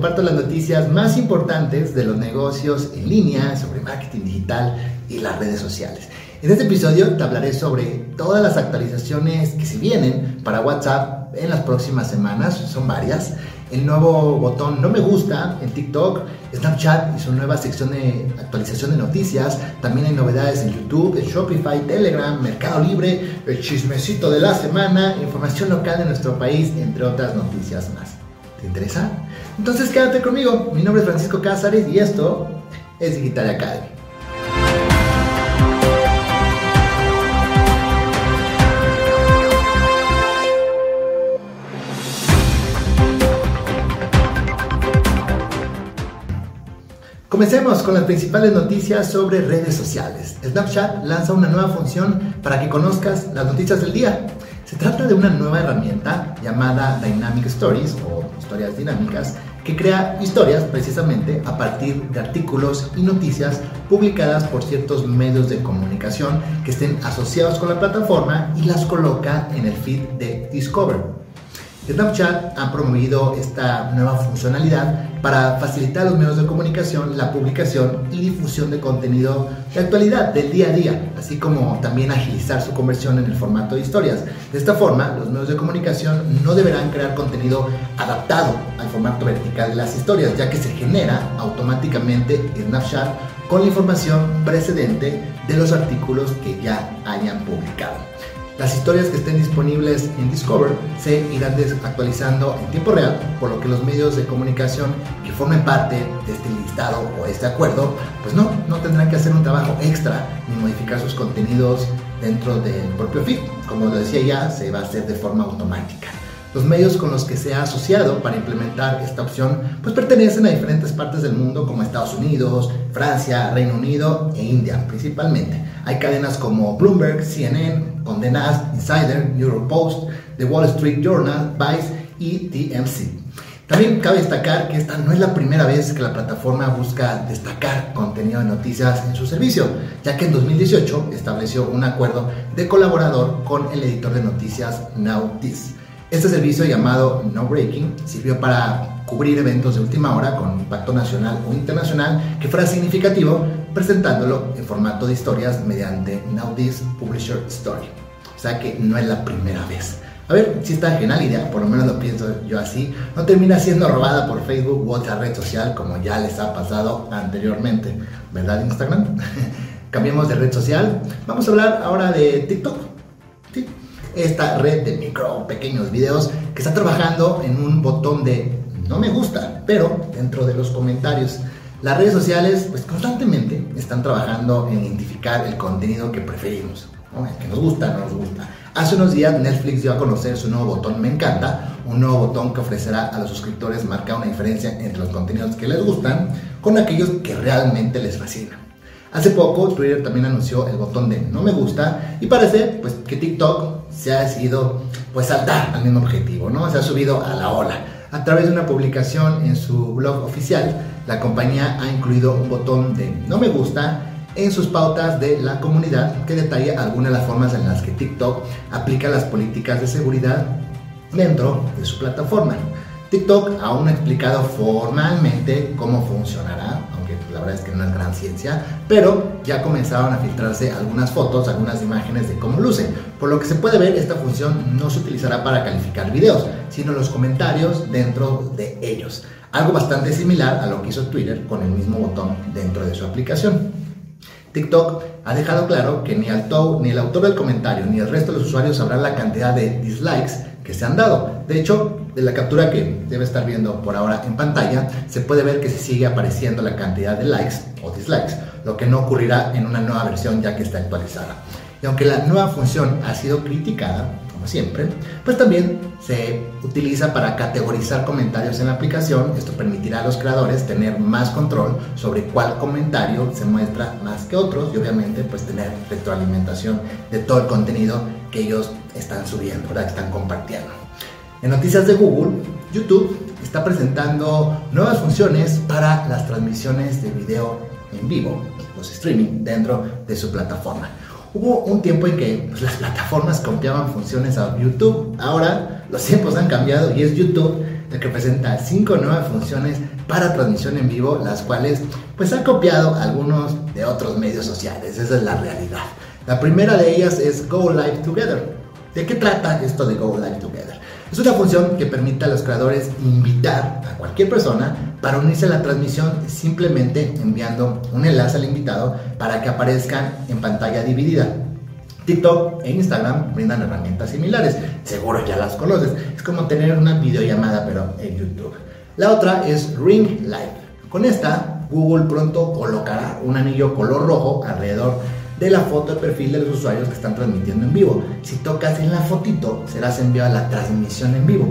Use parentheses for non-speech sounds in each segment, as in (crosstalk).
comparto las noticias más importantes de los negocios en línea, sobre marketing digital y las redes sociales. En este episodio te hablaré sobre todas las actualizaciones que se vienen para WhatsApp en las próximas semanas, son varias. El nuevo botón no me gusta en TikTok, Snapchat y su nueva sección de actualización de noticias. También hay novedades en YouTube, en Shopify, Telegram, Mercado Libre, el chismecito de la semana, información local de nuestro país, entre otras noticias más. ¿Te interesa? Entonces quédate conmigo. Mi nombre es Francisco Cázares y esto es Digital Academy. Comencemos con las principales noticias sobre redes sociales. Snapchat lanza una nueva función para que conozcas las noticias del día. Se trata de una nueva herramienta llamada Dynamic Stories o historias dinámicas que crea historias precisamente a partir de artículos y noticias publicadas por ciertos medios de comunicación que estén asociados con la plataforma y las coloca en el feed de Discover. Snapchat ha promovido esta nueva funcionalidad para facilitar a los medios de comunicación la publicación y difusión de contenido de actualidad del día a día, así como también agilizar su conversión en el formato de historias. De esta forma, los medios de comunicación no deberán crear contenido adaptado al formato vertical de las historias, ya que se genera automáticamente en Snapchat con la información precedente de los artículos que ya hayan publicado. Las historias que estén disponibles en Discover se irán actualizando en tiempo real, por lo que los medios de comunicación que formen parte de este listado o este acuerdo, pues no, no tendrán que hacer un trabajo extra ni modificar sus contenidos dentro del propio feed. Como lo decía ya, se va a hacer de forma automática. Los medios con los que se ha asociado para implementar esta opción pues pertenecen a diferentes partes del mundo como Estados Unidos, Francia, Reino Unido e India principalmente. Hay cadenas como Bloomberg, CNN, Condé Nast, Insider, Europost, The Wall Street Journal, Vice y TMC. También cabe destacar que esta no es la primera vez que la plataforma busca destacar contenido de noticias en su servicio, ya que en 2018 estableció un acuerdo de colaborador con el editor de noticias Now This. Este servicio llamado No Breaking sirvió para cubrir eventos de última hora con impacto nacional o internacional que fuera significativo, presentándolo en formato de historias mediante Now This Publisher Story. O sea que no es la primera vez. A ver si esta genial idea, por lo menos lo pienso yo así, no termina siendo robada por Facebook u otra red social como ya les ha pasado anteriormente. ¿Verdad Instagram? (laughs) Cambiemos de red social. Vamos a hablar ahora de TikTok. ¿Sí? esta red de micro pequeños videos que está trabajando en un botón de no me gusta, pero dentro de los comentarios. Las redes sociales pues constantemente están trabajando en identificar el contenido que preferimos, el que nos gusta, no nos gusta. Hace unos días Netflix dio a conocer su nuevo botón Me encanta, un nuevo botón que ofrecerá a los suscriptores marcar una diferencia entre los contenidos que les gustan con aquellos que realmente les fascinan. Hace poco Twitter también anunció el botón de no me gusta y parece pues que TikTok se ha decidido pues saltar al mismo objetivo, ¿no? Se ha subido a la ola. A través de una publicación en su blog oficial, la compañía ha incluido un botón de no me gusta en sus pautas de la comunidad que detalla algunas de las formas en las que TikTok aplica las políticas de seguridad dentro de su plataforma. TikTok aún no ha explicado formalmente cómo funcionará, la verdad es que no es gran ciencia, pero ya comenzaron a filtrarse algunas fotos, algunas imágenes de cómo luce. Por lo que se puede ver, esta función no se utilizará para calificar videos, sino los comentarios dentro de ellos. Algo bastante similar a lo que hizo Twitter con el mismo botón dentro de su aplicación. TikTok ha dejado claro que ni, ni el autor del comentario ni el resto de los usuarios sabrán la cantidad de dislikes se han dado. De hecho, de la captura que debe estar viendo por ahora en pantalla, se puede ver que se sigue apareciendo la cantidad de likes o dislikes, lo que no ocurrirá en una nueva versión ya que está actualizada. Y aunque la nueva función ha sido criticada, como siempre, pues también se utiliza para categorizar comentarios en la aplicación. Esto permitirá a los creadores tener más control sobre cuál comentario se muestra más que otros y obviamente pues tener retroalimentación de todo el contenido que ellos están subiendo, ¿verdad? que están compartiendo. En noticias de Google, YouTube está presentando nuevas funciones para las transmisiones de video en vivo, los streaming, dentro de su plataforma. Hubo un tiempo en que pues, las plataformas copiaban funciones a YouTube. Ahora los tiempos han cambiado y es YouTube de que presenta cinco nuevas funciones para transmisión en vivo, las cuales pues ha copiado algunos de otros medios sociales, esa es la realidad. La primera de ellas es Go Live Together. ¿De qué trata esto de Go Live Together? Es una función que permite a los creadores invitar a cualquier persona para unirse a la transmisión simplemente enviando un enlace al invitado para que aparezca en pantalla dividida. TikTok e Instagram brindan herramientas similares, seguro ya las conoces. Es como tener una videollamada pero en YouTube. La otra es Ring Live. Con esta, Google pronto colocará un anillo color rojo alrededor de la foto de perfil de los usuarios que están transmitiendo en vivo. Si tocas en la fotito, serás enviado a la transmisión en vivo.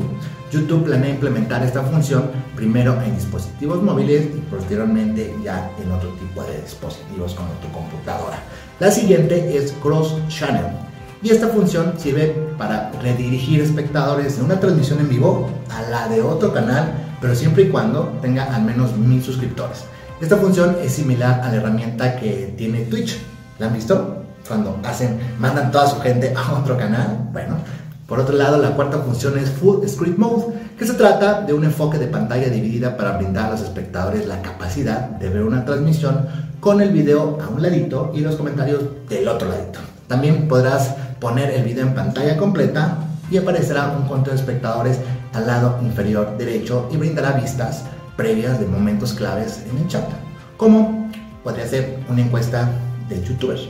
YouTube planea implementar esta función primero en dispositivos móviles y posteriormente ya en otro tipo de dispositivos como tu computadora. La siguiente es Cross Channel y esta función sirve para redirigir espectadores de una transmisión en vivo a la de otro canal, pero siempre y cuando tenga al menos mil suscriptores. Esta función es similar a la herramienta que tiene Twitch, ¿La han visto? Cuando hacen, mandan toda su gente a otro canal. Bueno, por otro lado, la cuarta función es Full Screen Mode, que se trata de un enfoque de pantalla dividida para brindar a los espectadores la capacidad de ver una transmisión con el video a un ladito y los comentarios del otro ladito. También podrás poner el video en pantalla completa y aparecerá un conto de espectadores al lado inferior derecho y brindará vistas previas de momentos claves en el chat, como podría ser una encuesta de youtubers.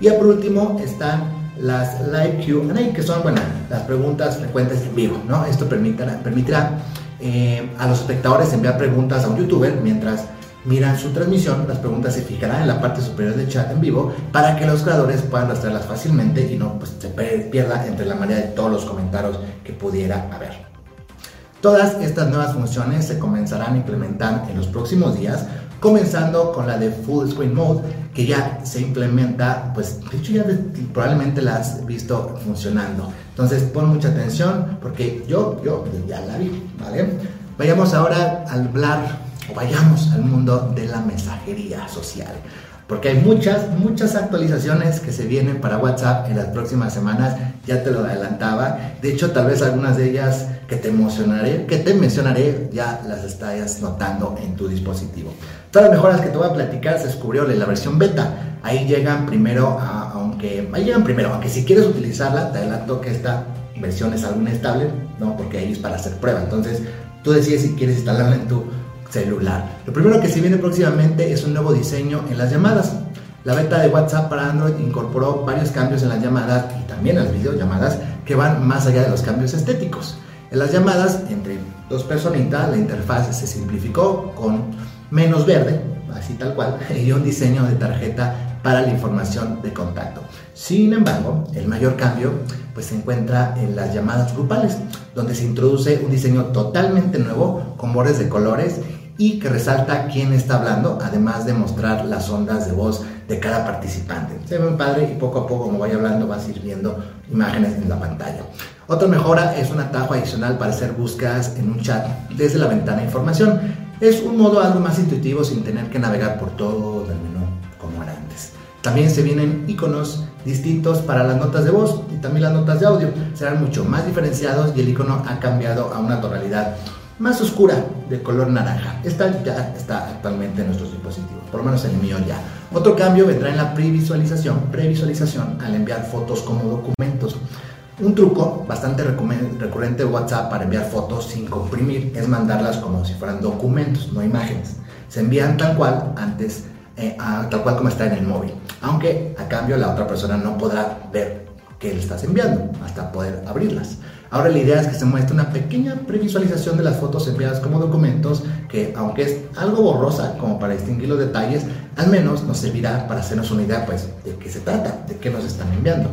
Y por último están las live Q&A, que son, bueno, las preguntas frecuentes en vivo, ¿no? Esto permitirá, permitirá eh, a los espectadores enviar preguntas a un youtuber mientras miran su transmisión, las preguntas se fijarán en la parte superior del chat en vivo para que los creadores puedan rastrearlas fácilmente y no pues, se pierda entre la mayoría de todos los comentarios que pudiera haber. Todas estas nuevas funciones se comenzarán a implementar en los próximos días, comenzando con la de Full Screen Mode, que ya se implementa, pues de hecho ya probablemente la has visto funcionando. Entonces pon mucha atención porque yo, yo ya la vi, ¿vale? Vayamos ahora a hablar o vayamos al mundo de la mensajería social. Porque hay muchas, muchas actualizaciones que se vienen para WhatsApp en las próximas semanas, ya te lo adelantaba. De hecho, tal vez algunas de ellas que te emocionaré, que te mencionaré, ya las estás notando en tu dispositivo. Todas las mejoras que te voy a platicar se descubrió en la versión beta. Ahí llegan primero, aunque ahí llegan primero, aunque si quieres utilizarla, te adelanto que esta versión es algo inestable, ¿no? Porque ahí es para hacer prueba. Entonces, tú decides si quieres instalarla en tu celular. Lo primero que se viene próximamente es un nuevo diseño en las llamadas. La beta de WhatsApp para Android incorporó varios cambios en las llamadas y también en las videollamadas que van más allá de los cambios estéticos. En las llamadas entre dos personitas la interfaz se simplificó con menos verde, así tal cual, (laughs) y un diseño de tarjeta para la información de contacto. Sin embargo, el mayor cambio pues, se encuentra en las llamadas grupales, donde se introduce un diseño totalmente nuevo con bordes de colores y que resalta quién está hablando, además de mostrar las ondas de voz de cada participante. Se ve padre y poco a poco, como vaya hablando, vas a ir viendo imágenes en la pantalla. Otra mejora es un atajo adicional para hacer búsquedas en un chat desde la ventana de información. Es un modo algo más intuitivo sin tener que navegar por todo el menú como era antes. También se vienen iconos distintos para las notas de voz y también las notas de audio. Serán mucho más diferenciados y el icono ha cambiado a una tonalidad más oscura de color naranja. Esta ya está actualmente en nuestros dispositivos, por lo menos en el mío ya. Otro cambio vendrá en la previsualización, previsualización al enviar fotos como documentos. Un truco bastante recurrente de WhatsApp para enviar fotos sin comprimir es mandarlas como si fueran documentos, no imágenes. Se envían tal cual antes, eh, tal cual como está en el móvil, aunque a cambio la otra persona no podrá ver que le estás enviando hasta poder abrirlas. Ahora la idea es que se muestre una pequeña previsualización de las fotos enviadas como documentos que aunque es algo borrosa como para distinguir los detalles, al menos nos servirá para hacernos una idea pues de qué se trata, de qué nos están enviando.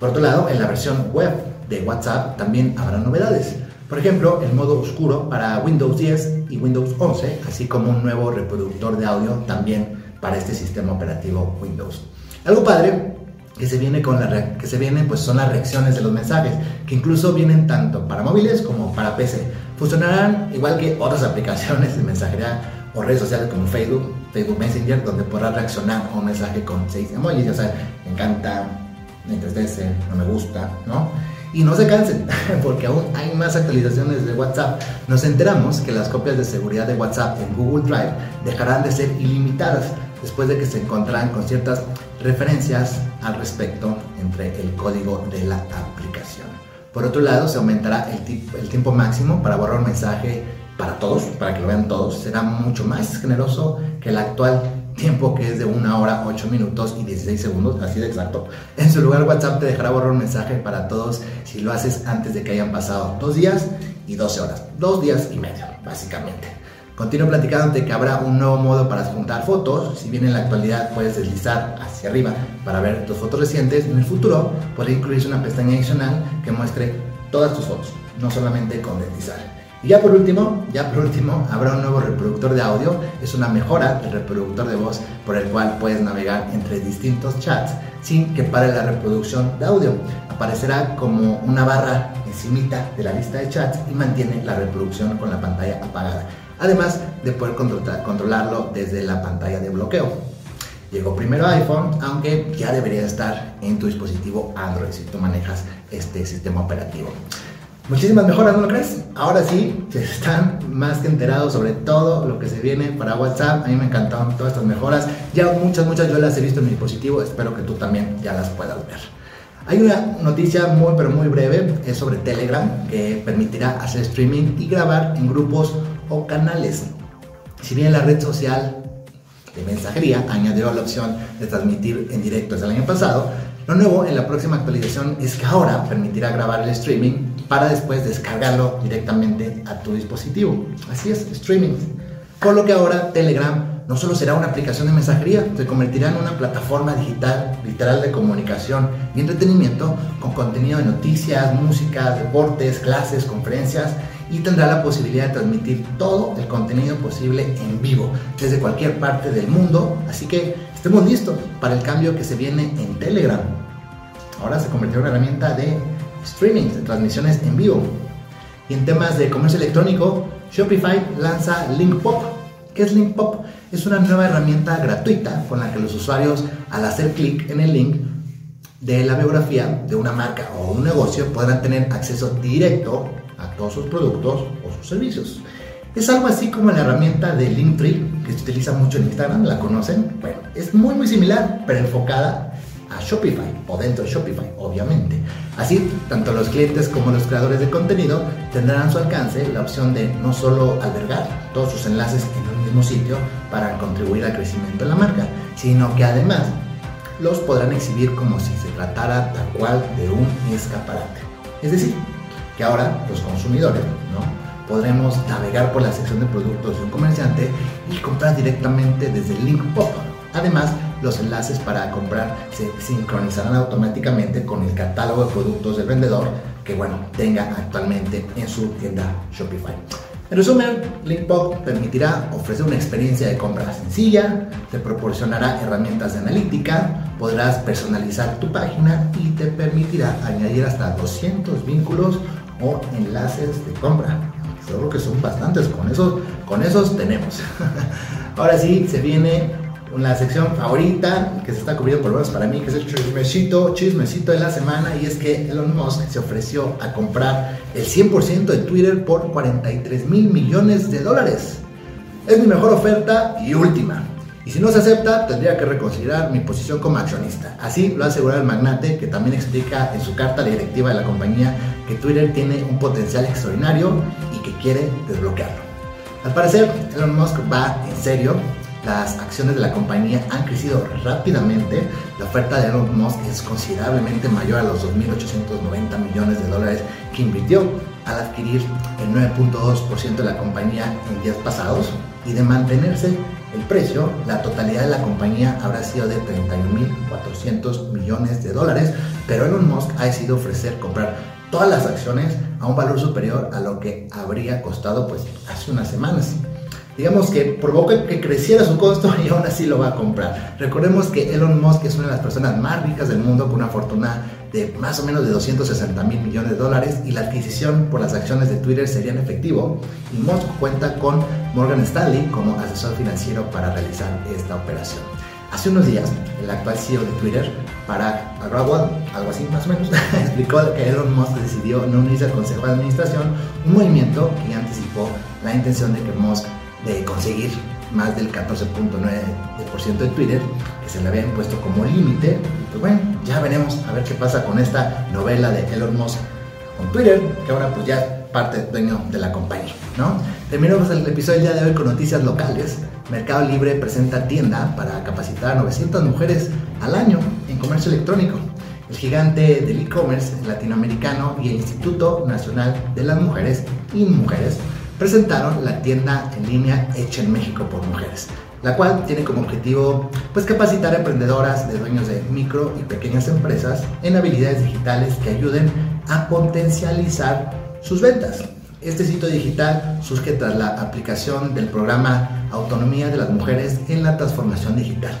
Por otro lado, en la versión web de WhatsApp también habrá novedades. Por ejemplo, el modo oscuro para Windows 10 y Windows 11, así como un nuevo reproductor de audio también para este sistema operativo Windows. Algo padre que se viene con la que se vienen pues son las reacciones de los mensajes, que incluso vienen tanto para móviles como para PC. Funcionarán igual que otras (laughs) aplicaciones de mensajería o redes sociales como Facebook, Facebook Messenger, donde podrás reaccionar a un mensaje con seis emojis, ya sea, encanta, me entristece, no me gusta, ¿no? Y no se cansen, (laughs) porque aún hay más actualizaciones de WhatsApp. Nos enteramos que las copias de seguridad de WhatsApp en Google Drive dejarán de ser ilimitadas después de que se encontrarán con ciertas referencias al respecto entre el código de la aplicación. Por otro lado, se aumentará el, el tiempo máximo para borrar un mensaje para todos, para que lo vean todos. Será mucho más generoso que el actual tiempo que es de una hora, 8 minutos y 16 segundos, así de exacto. En su lugar, WhatsApp te dejará borrar un mensaje para todos si lo haces antes de que hayan pasado dos días y 12 horas. Dos días y medio, básicamente. Continúo platicándote que habrá un nuevo modo para juntar fotos. Si bien en la actualidad puedes deslizar hacia arriba para ver tus fotos recientes, en el futuro podrá incluirse una pestaña adicional que muestre todas tus fotos, no solamente con deslizar. Y ya por último, ya por último, (laughs) habrá un nuevo reproductor de audio. Es una mejora del reproductor de voz por el cual puedes navegar entre distintos chats sin que pare la reproducción de audio. Aparecerá como una barra encimita de la lista de chats y mantiene la reproducción con la pantalla apagada. Además de poder controlarlo desde la pantalla de bloqueo. Llegó primero iPhone, aunque ya debería estar en tu dispositivo Android si tú manejas este sistema operativo. Muchísimas mejoras, ¿no lo crees? Ahora sí, están más que enterados sobre todo lo que se viene para WhatsApp. A mí me encantaron todas estas mejoras. Ya muchas, muchas yo las he visto en mi dispositivo. Espero que tú también ya las puedas ver. Hay una noticia muy, pero muy breve. Es sobre Telegram, que permitirá hacer streaming y grabar en grupos o canales. Si bien la red social de mensajería añadió la opción de transmitir en directo desde el año pasado, lo nuevo en la próxima actualización es que ahora permitirá grabar el streaming para después descargarlo directamente a tu dispositivo. Así es, streaming. Por lo que ahora Telegram no solo será una aplicación de mensajería, se convertirá en una plataforma digital, literal de comunicación y entretenimiento con contenido de noticias, música, deportes, clases, conferencias y tendrá la posibilidad de transmitir todo el contenido posible en vivo desde cualquier parte del mundo. Así que estemos listos para el cambio que se viene en Telegram. Ahora se convirtió en una herramienta de streaming, de transmisiones en vivo. Y en temas de comercio electrónico, Shopify lanza LinkPop. ¿Qué es LinkPop? Es una nueva herramienta gratuita con la que los usuarios, al hacer clic en el link de la biografía de una marca o un negocio, podrán tener acceso directo a todos sus productos o sus servicios. Es algo así como la herramienta de Linktree que se utiliza mucho en Instagram, ¿la conocen? Bueno, es muy muy similar, pero enfocada a Shopify o dentro de Shopify, obviamente. Así, tanto los clientes como los creadores de contenido tendrán a su alcance la opción de no solo albergar todos sus enlaces en un mismo sitio para contribuir al crecimiento de la marca, sino que además los podrán exhibir como si se tratara tal cual de un escaparate. Es decir, que ahora los consumidores ¿no? Podremos navegar por la sección de productos de un comerciante y comprar directamente desde el link pop. Además, los enlaces para comprar se sincronizarán automáticamente con el catálogo de productos del vendedor que bueno, tenga actualmente en su tienda Shopify. En resumen, Linkpop permitirá ofrecer una experiencia de compra sencilla, te proporcionará herramientas de analítica, podrás personalizar tu página y te permitirá añadir hasta 200 vínculos o enlaces de compra. Creo que son bastantes, con esos, con esos tenemos. (laughs) Ahora sí, se viene una sección favorita que se está cubriendo por lo menos para mí, que es el chismecito, chismecito de la semana, y es que Elon Musk se ofreció a comprar el 100% de Twitter por 43 mil millones de dólares. Es mi mejor oferta y última. Y si no se acepta, tendría que reconsiderar mi posición como accionista. Así lo ha asegurado el magnate, que también explica en su carta directiva de la compañía que Twitter tiene un potencial extraordinario quiere desbloquearlo. Al parecer, Elon Musk va en serio las acciones de la compañía han crecido rápidamente. La oferta de Elon Musk es considerablemente mayor a los 2.890 millones de dólares que invirtió al adquirir el 9.2% de la compañía en días pasados y de mantenerse el precio, la totalidad de la compañía habrá sido de 31.400 millones de dólares, pero Elon Musk ha decidido ofrecer comprar todas las acciones a un valor superior a lo que habría costado pues hace unas semanas digamos que provoca que creciera su costo (laughs) y aún así lo va a comprar. Recordemos que Elon Musk es una de las personas más ricas del mundo con una fortuna de más o menos de 260 mil millones de dólares y la adquisición por las acciones de Twitter sería en efectivo y Musk cuenta con Morgan Stanley como asesor financiero para realizar esta operación. Hace unos días, el actual CEO de Twitter, Parag Agrawal, algo así más o menos, (laughs) explicó que Elon Musk decidió no unirse al Consejo de Administración, un movimiento que anticipó la intención de que Musk de conseguir más del 14.9% de Twitter, que se le había impuesto como límite. Pues bueno, ya veremos a ver qué pasa con esta novela de Elon Musk con Twitter, que ahora pues ya parte dueño de la compañía, ¿no? Terminamos el episodio del día de hoy con noticias locales. Mercado Libre presenta tienda para capacitar a 900 mujeres al año en comercio electrónico. El gigante del e-commerce latinoamericano y el Instituto Nacional de las Mujeres, InMujeres, presentaron la tienda en línea Hecha en México por Mujeres, la cual tiene como objetivo pues capacitar a emprendedoras de dueños de micro y pequeñas empresas en habilidades digitales que ayuden a potencializar sus ventas. Este sitio digital surge tras la aplicación del programa Autonomía de las Mujeres en la Transformación Digital,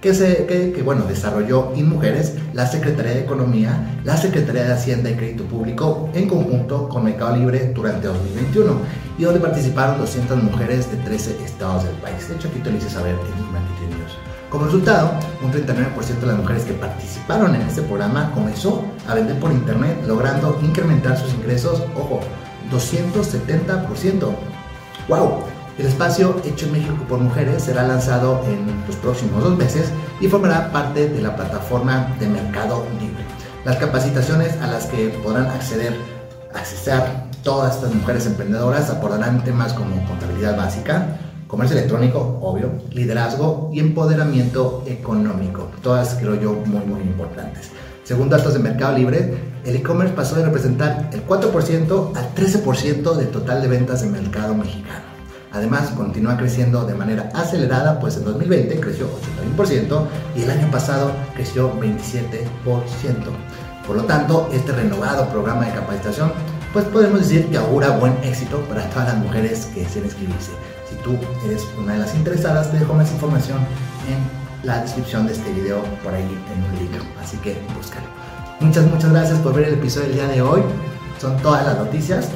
que, se, que, bueno, desarrolló InMujeres, la Secretaría de Economía, la Secretaría de Hacienda y Crédito Público en conjunto con Mercado Libre durante 2021 y donde participaron 200 mujeres de 13 estados del país. De hecho, aquí te lo hice saber en Marketing News. Como resultado, un 39% de las mujeres que participaron en este programa comenzó a vender por internet, logrando incrementar sus ingresos, ojo, 270%. ¡Wow! El espacio hecho en México por mujeres será lanzado en los próximos dos meses y formará parte de la plataforma de Mercado Libre. Las capacitaciones a las que podrán acceder, accesar todas estas mujeres emprendedoras abordarán temas como contabilidad básica, comercio electrónico, obvio, liderazgo y empoderamiento económico. Todas creo yo muy muy importantes. Según datos de Mercado Libre, el e-commerce pasó de representar el 4% al 13% del total de ventas de mercado mexicano. Además, continúa creciendo de manera acelerada, pues en 2020 creció 81% y el año pasado creció 27%. Por lo tanto, este renovado programa de capacitación, pues podemos decir que augura buen éxito para todas las mujeres que deseen inscribirse. Si tú eres una de las interesadas, te dejo más información en la descripción de este video por ahí en un link, así que búscalo. Muchas, muchas gracias por ver el episodio del día de hoy. Son todas las noticias.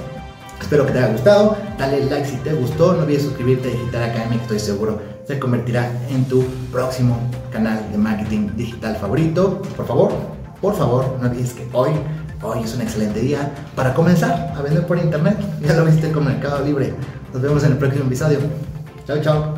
Espero que te haya gustado. Dale like si te gustó. No olvides suscribirte a Digital Academy, estoy seguro se convertirá en tu próximo canal de marketing digital favorito. Por favor, por favor, no olvides que hoy, hoy es un excelente día para comenzar a vender por internet. Ya lo viste con Mercado Libre. Nos vemos en el próximo episodio. Chao, chao.